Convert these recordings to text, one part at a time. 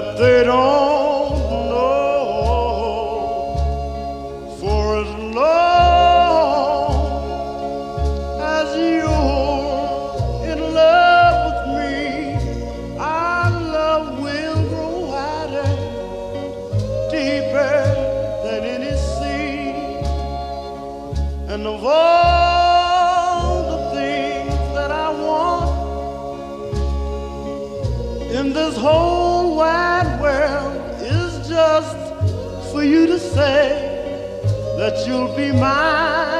that they don't say that you'll be my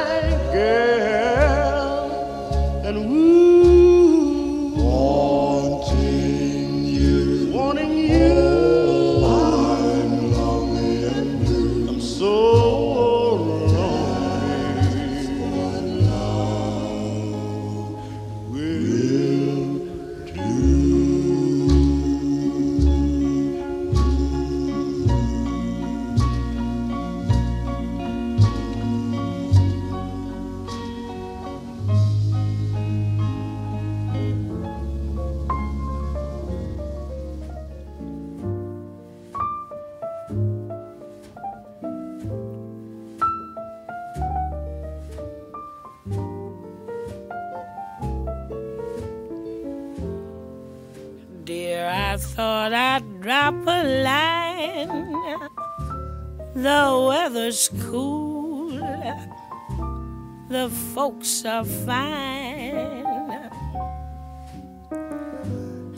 folks are fine.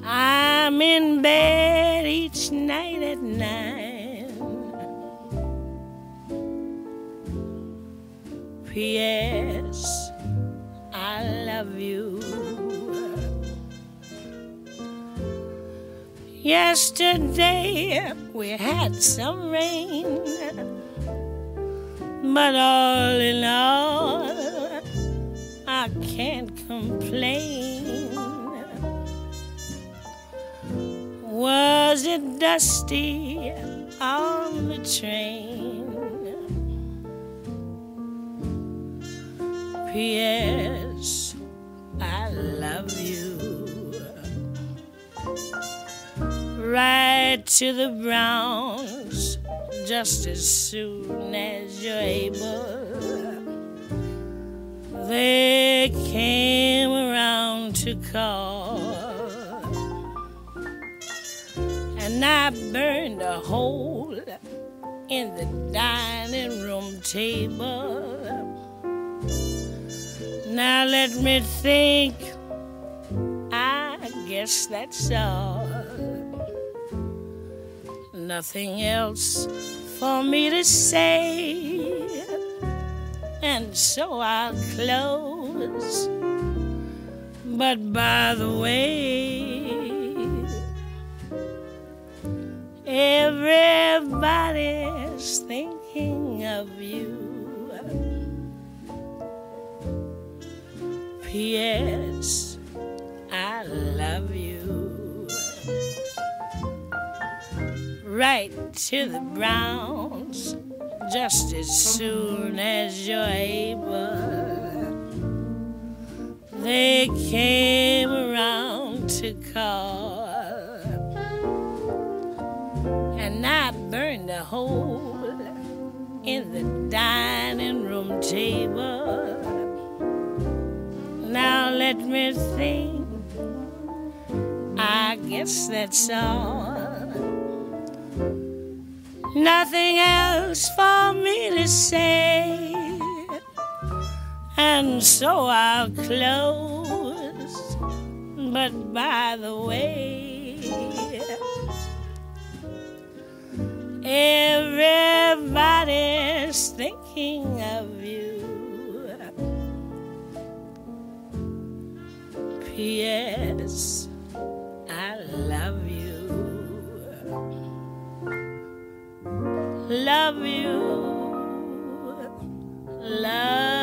I'm in bed each night at nine. P.S. I love you. Yesterday we had some rain, but all in all, can't complain. Was it dusty on the train? P.S. I love you. Ride to the Browns just as soon as you're able. They came around to call and I burned a hole in the dining room table. Now let me think. I guess that's all. Nothing else for me to say, and so I'll close. But by the way, Everybody's thinking of you. P.S. I love you. Write to the Browns just as soon as you're able. They came around to call and I burned a hole in the dining room table. Now let me think. I guess that's all. Nothing else for me to say. And so I'll close. But by the way, Everybody's thinking of you. P.S. I love you. Love you. Love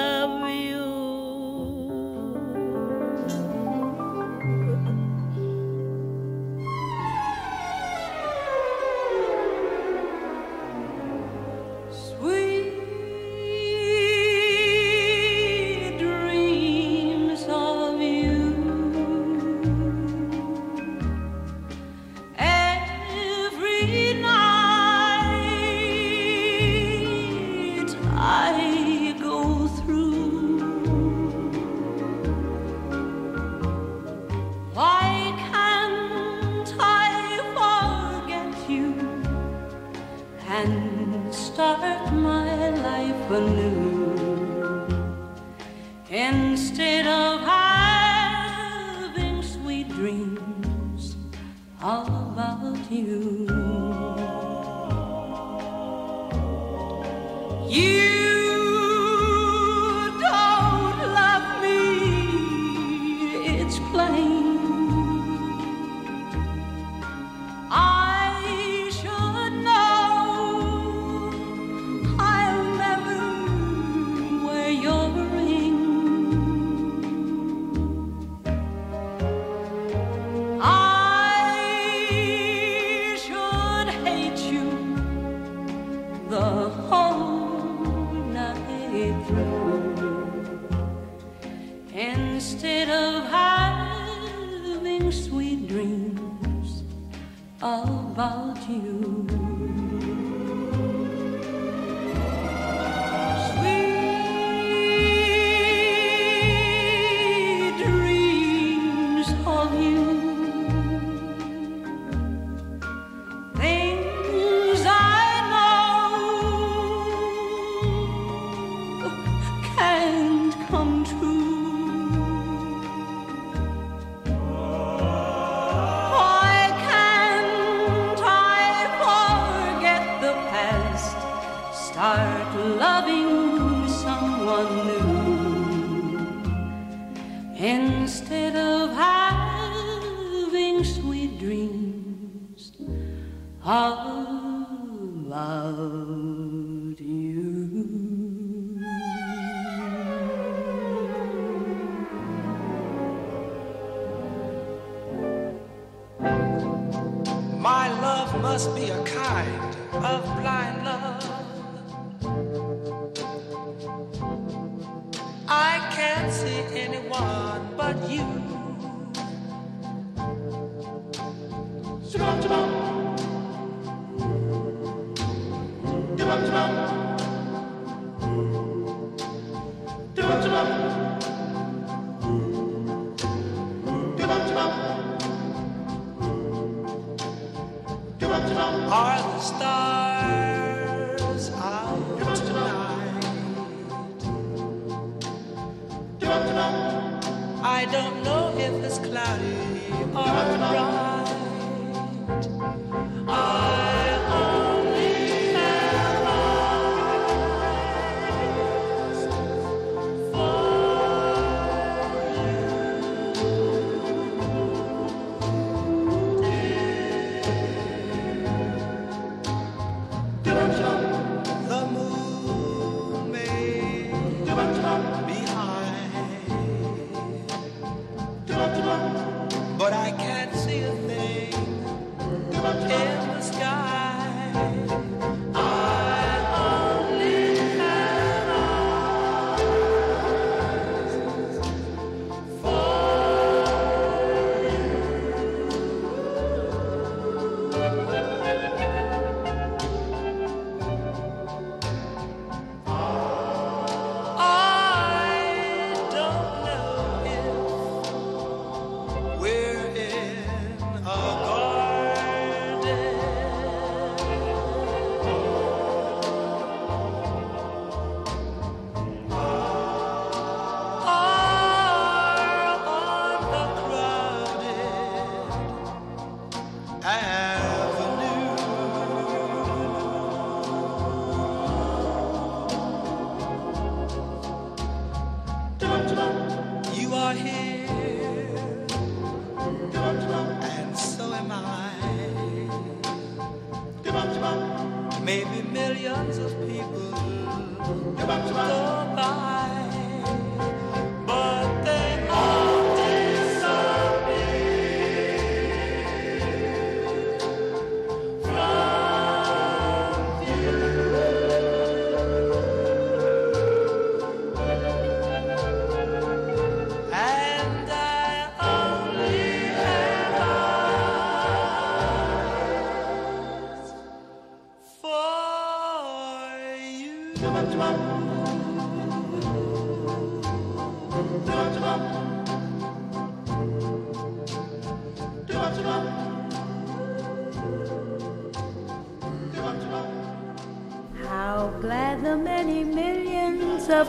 but I can't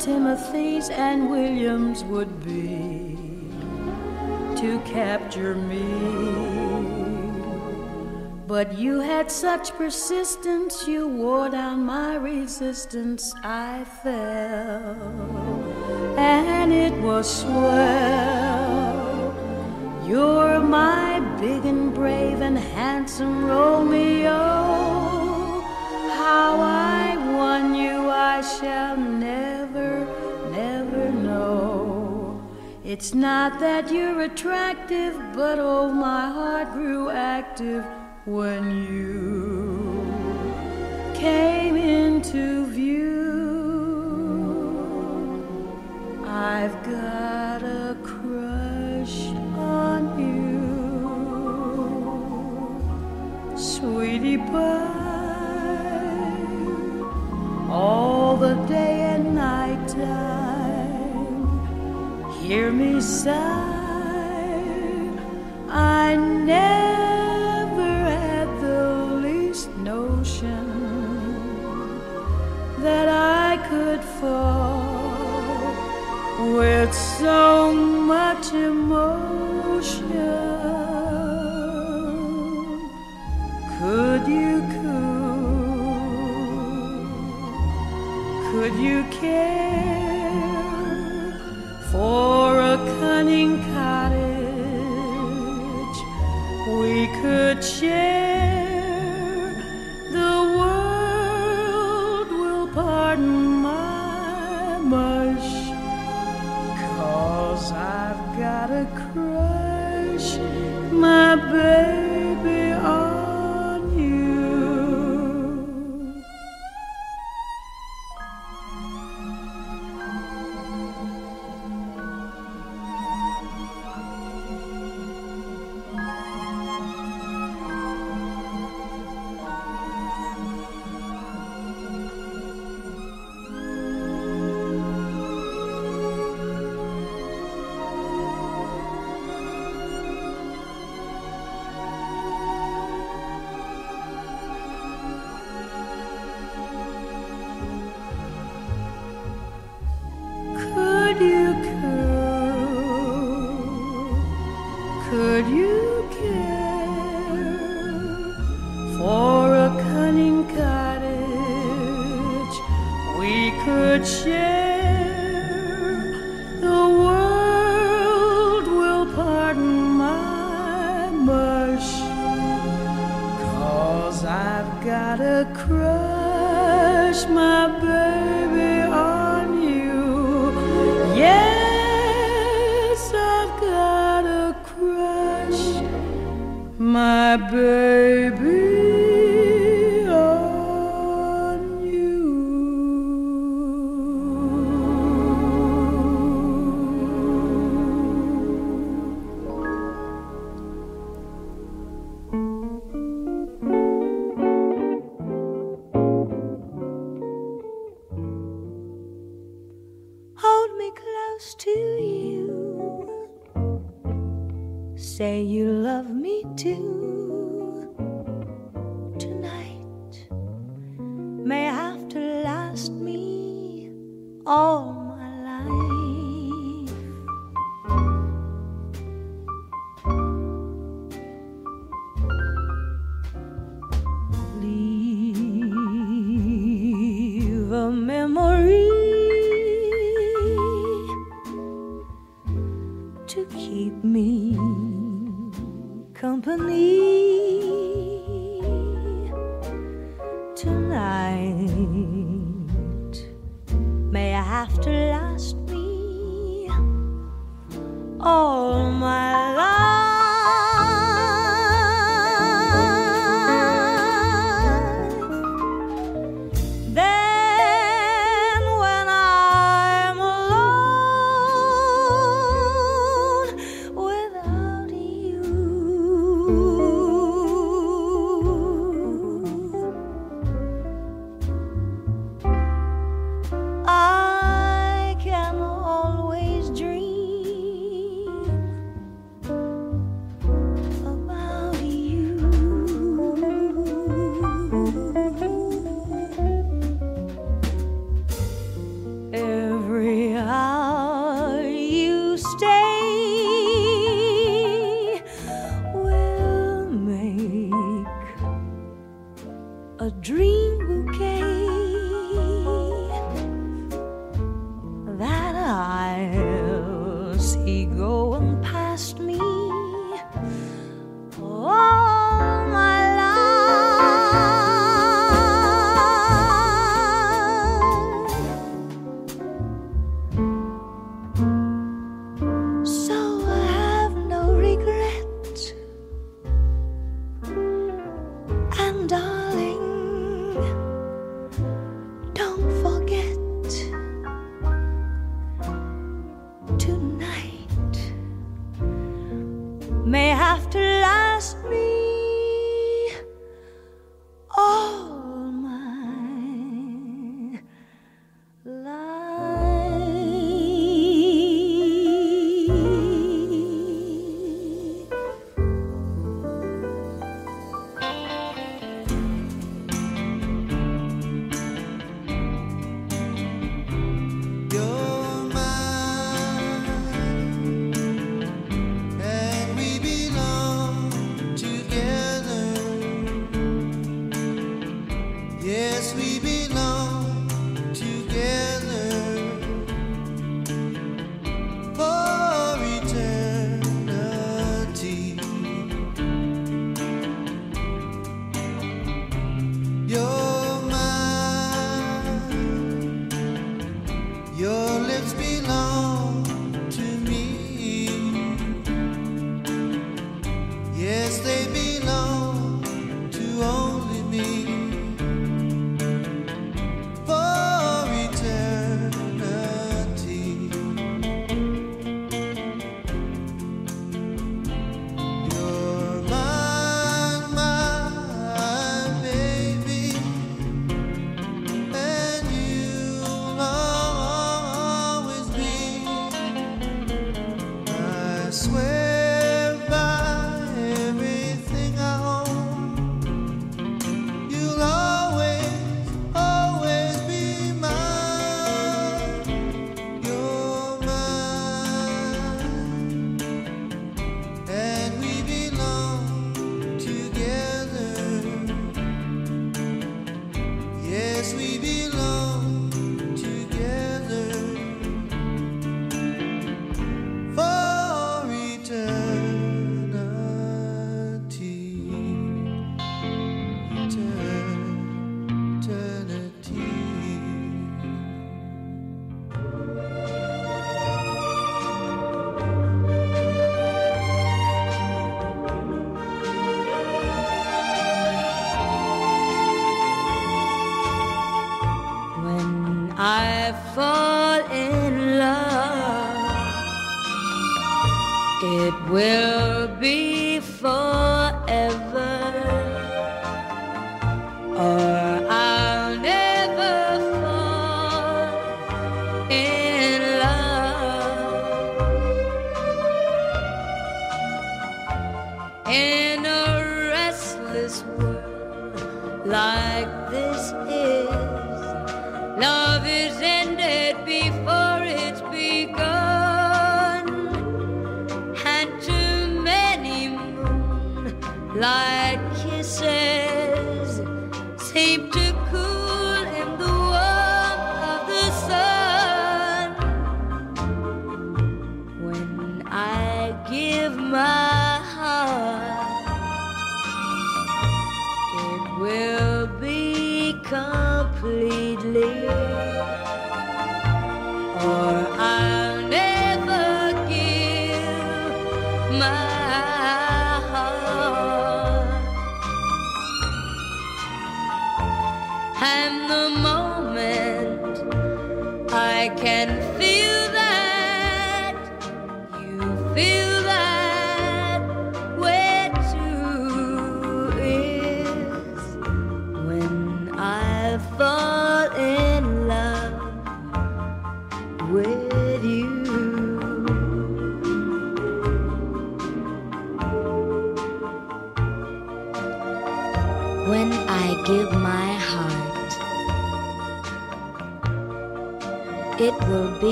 Timothys and Williams would be to capture me. But you had such persistence, you wore down my resistance. I fell, and it was swell. You're my big and brave and handsome Romeo. How I won you, I shall never, It's not that you're attractive, but oh, my heart grew active when you came into view. I've got a crush on you, sweetie pie, all the day Hear me sigh. I never had the least notion that I could fall with so much emotion. Could you cool? Could you care for a cunning cottage we could share. The world will pardon my I've got a crush, my baby.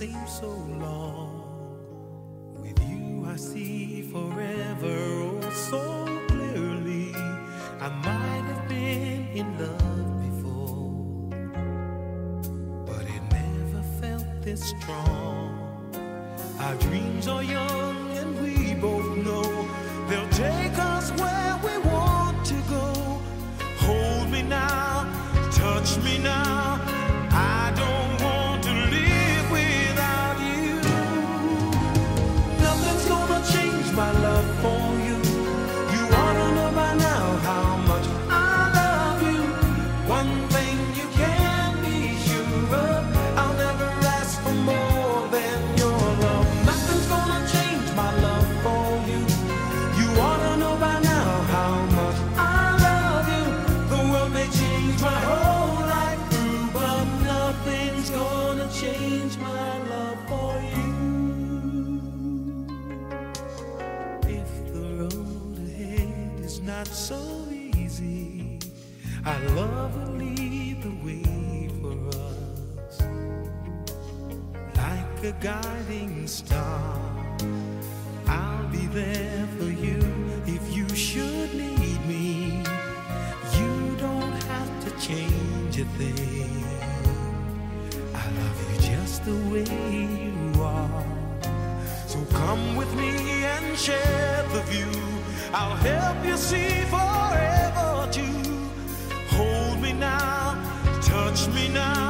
seems so long. With you, I see forever oh so clearly. I might have been in love before, but it never felt this strong. Our dreams are young. touch me now.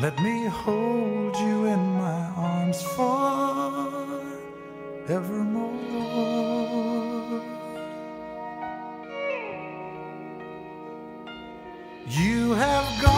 Let me hold you in my arms forevermore. You have gone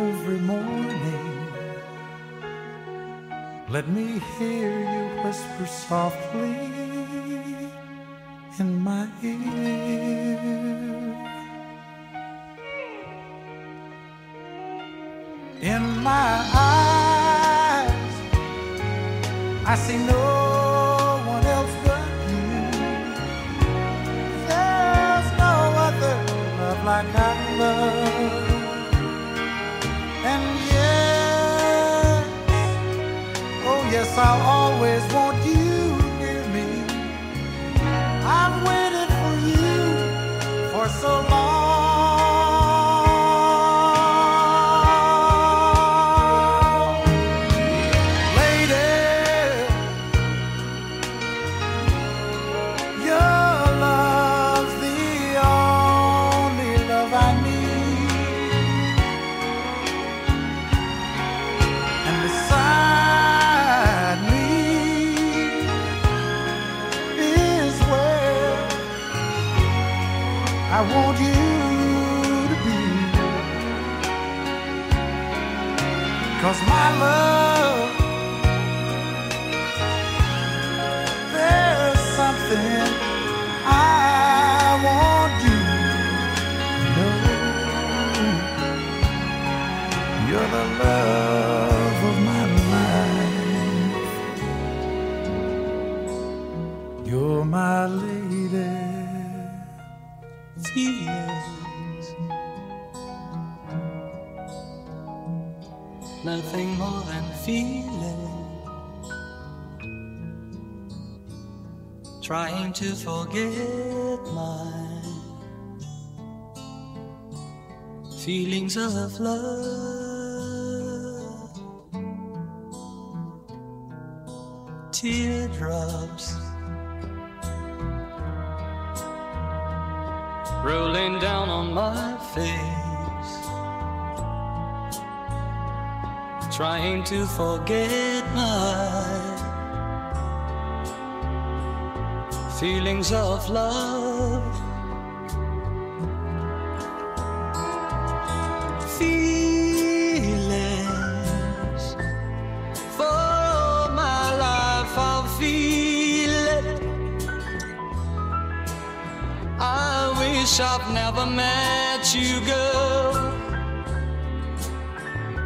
Let me hear you whisper softly in my ear. In my eyes, I see no I'll always Trying to forget my feelings of love. Teardrops. Rolling down on my face, trying to forget my feelings of love. Feelings for all my life, I'll feel it. I wish I've never met you, girl.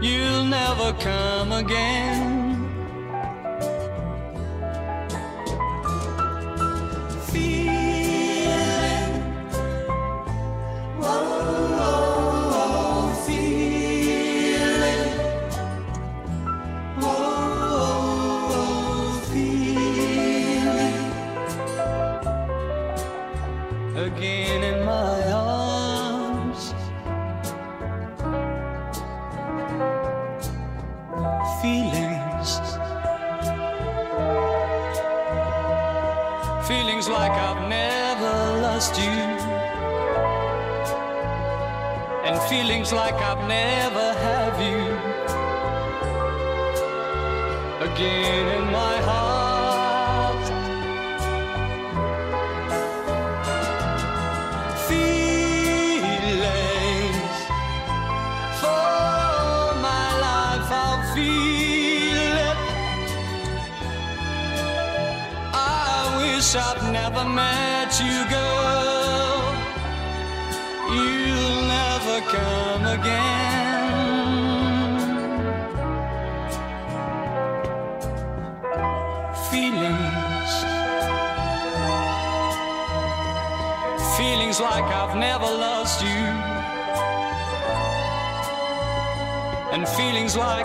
You'll never come again. Feelings like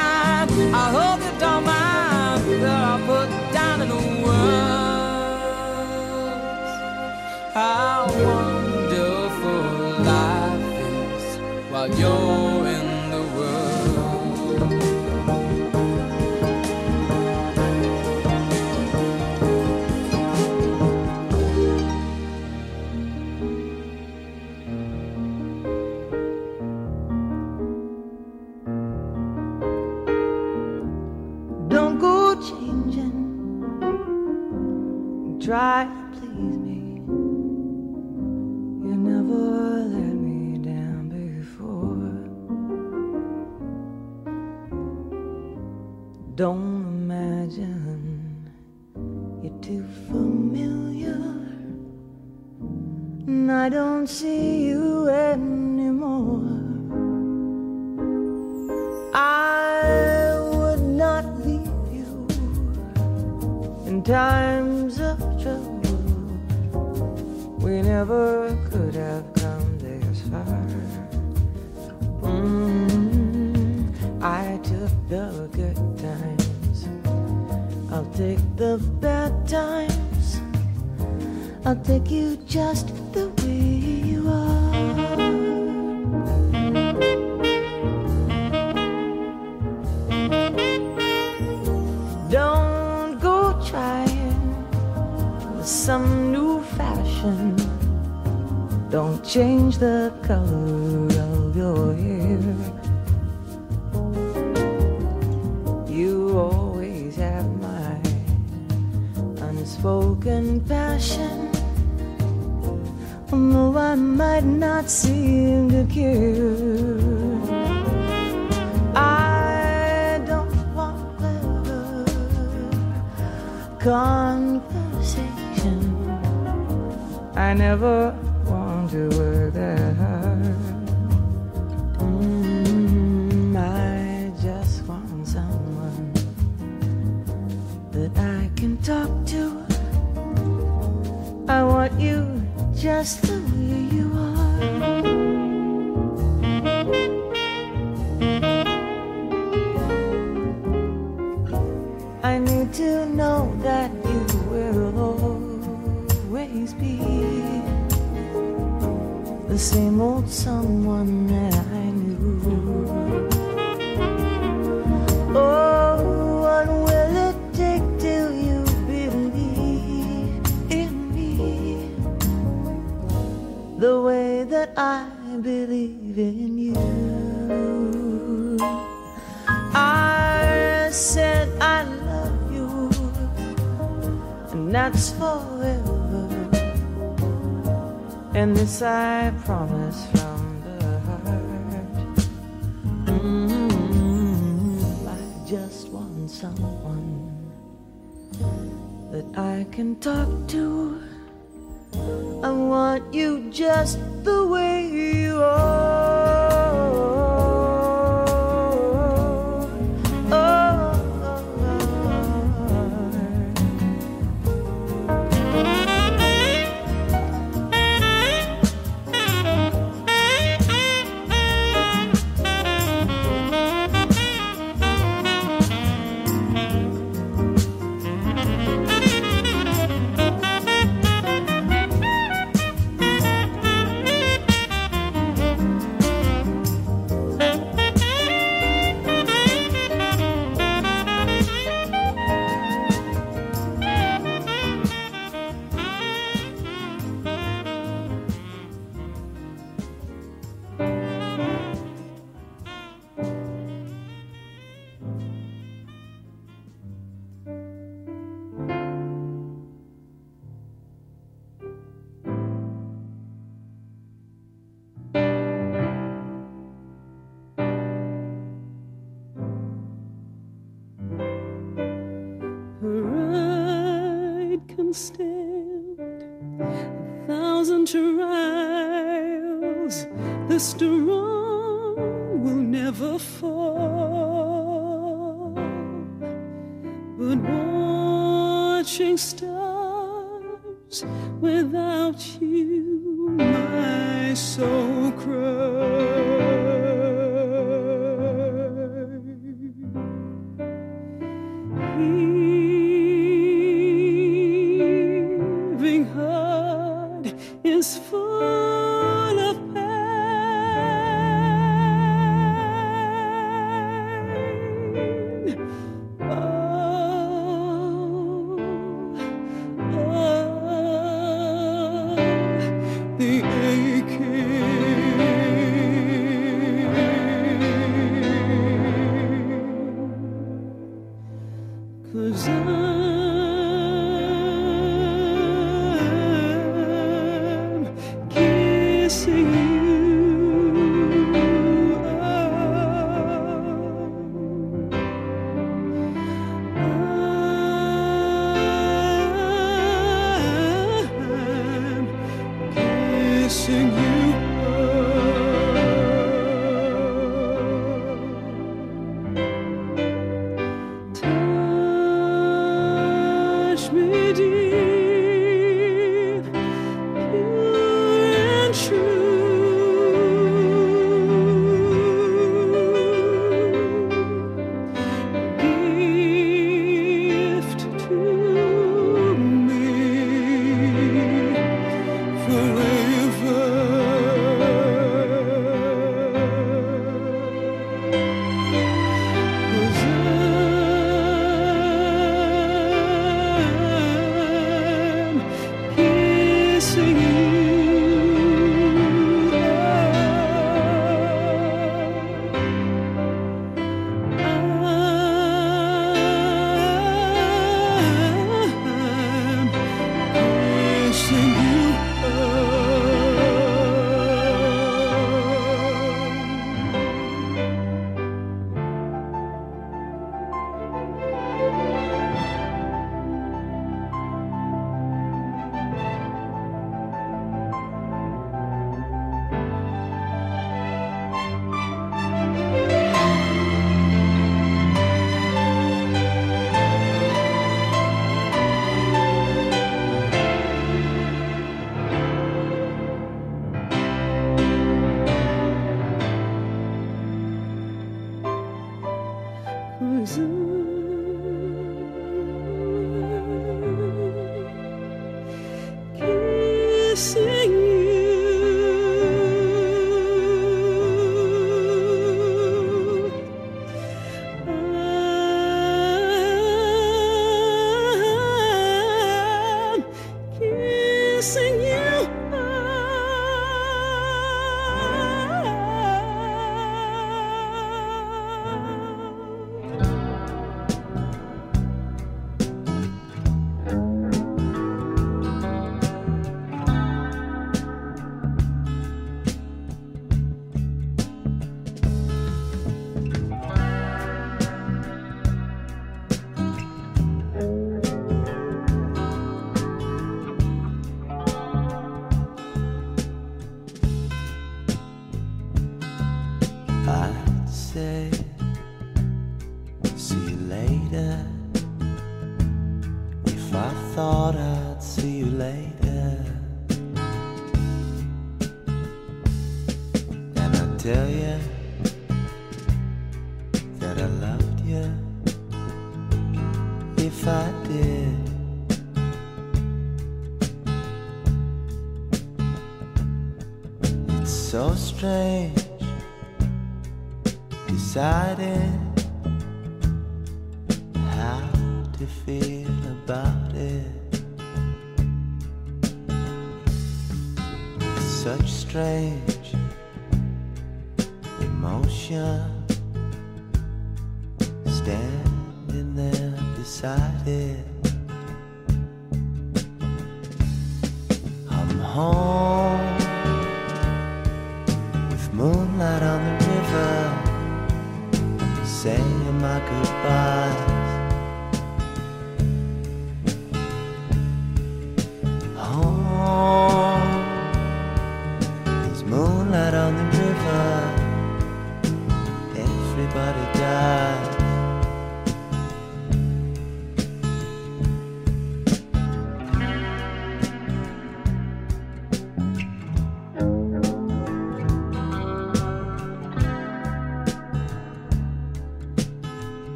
While can talk to. I want you just the way you are. I need to know that you will always be the same old someone that I believe in you? I said I love you, and that's forever. And this I promise from the heart. Mm, I just want someone that I can talk to. I want you just the way you are. The strong will never fall. But watching stars without you, my soul tell you that I loved you. If I did, it's so strange deciding how to feel about it. It's such strange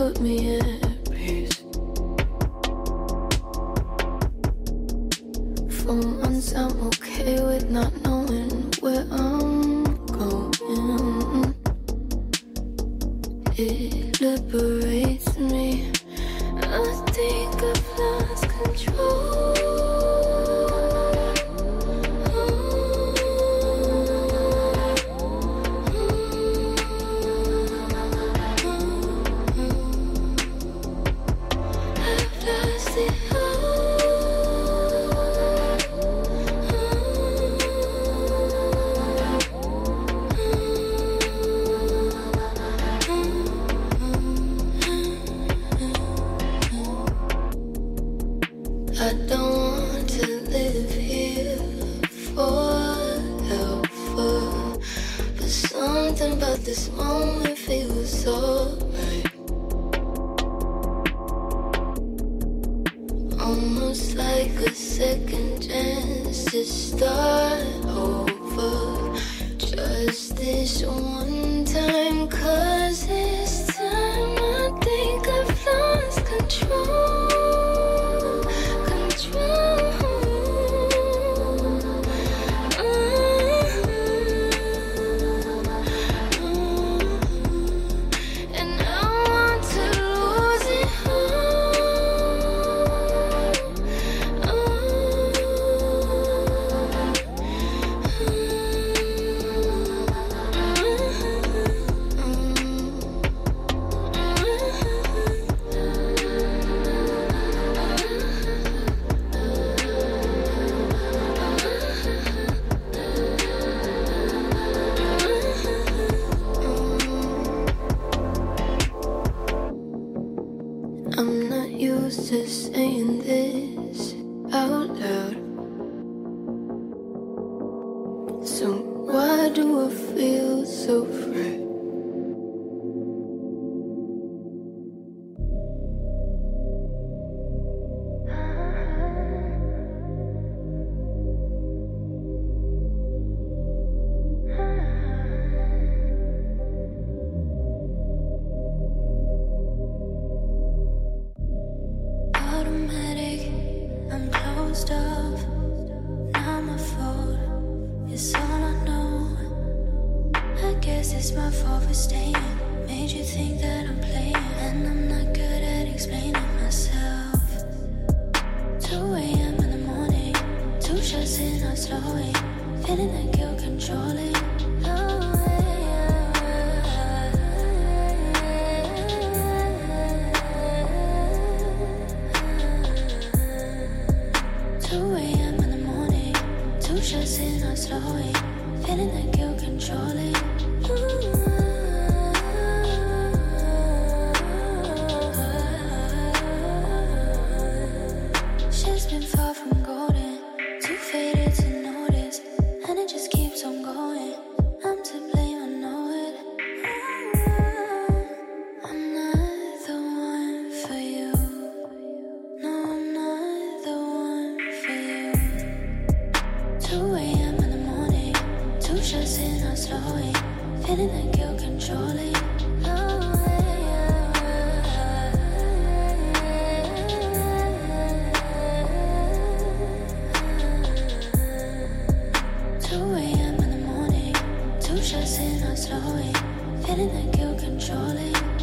put me in Stressing and slowing, feeling like you're controlling.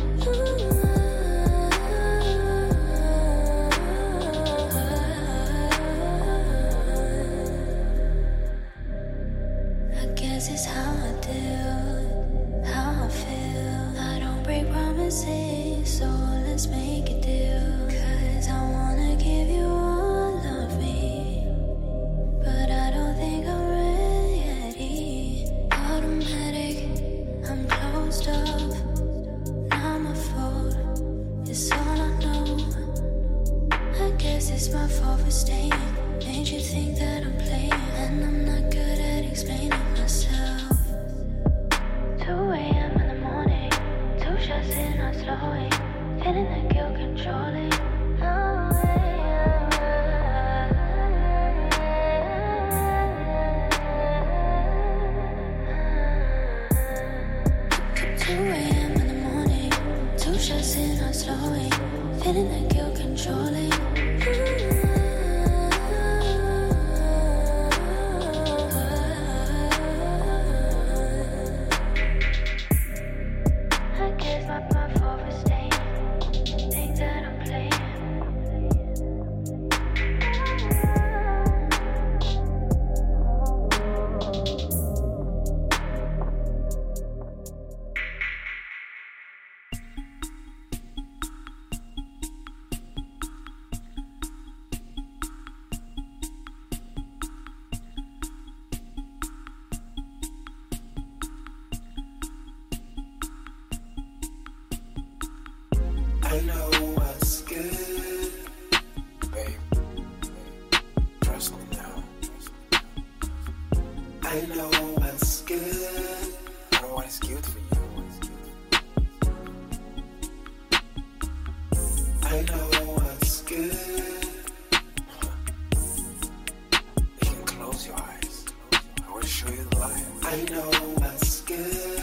I know what's good. You can close your eyes. I will show you the light. I know what's good.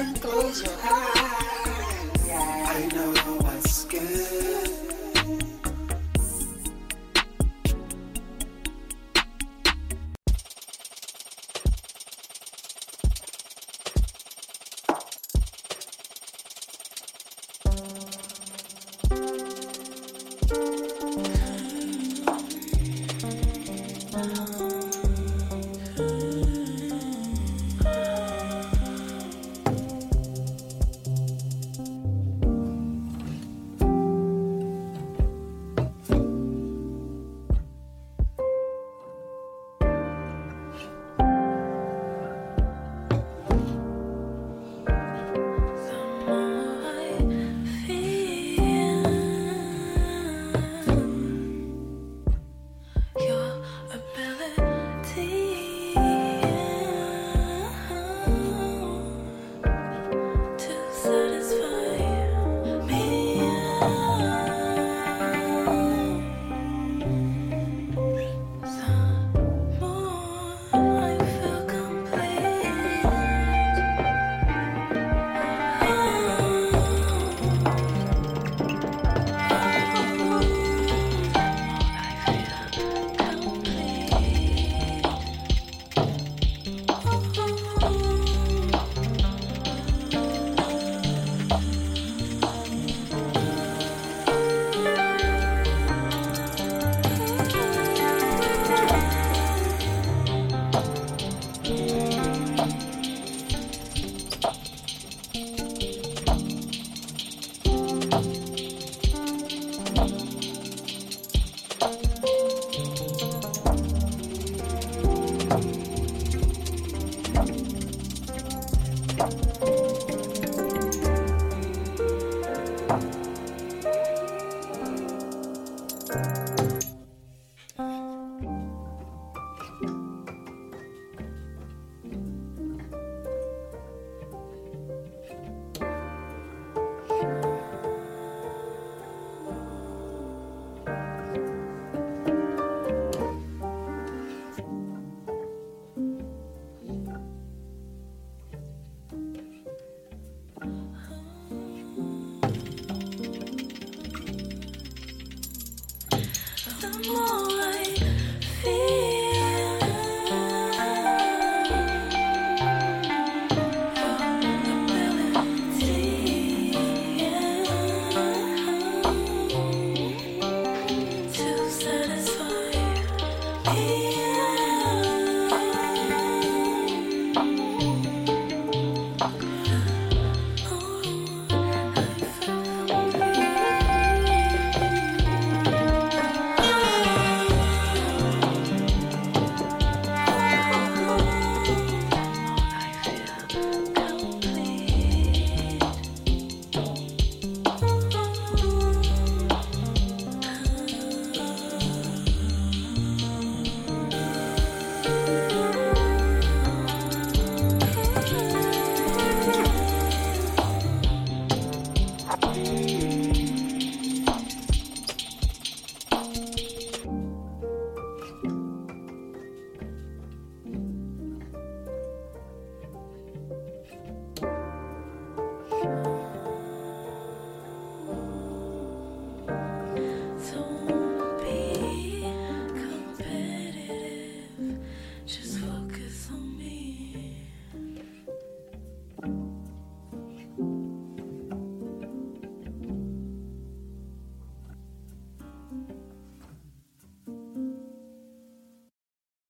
can close your eyes. I know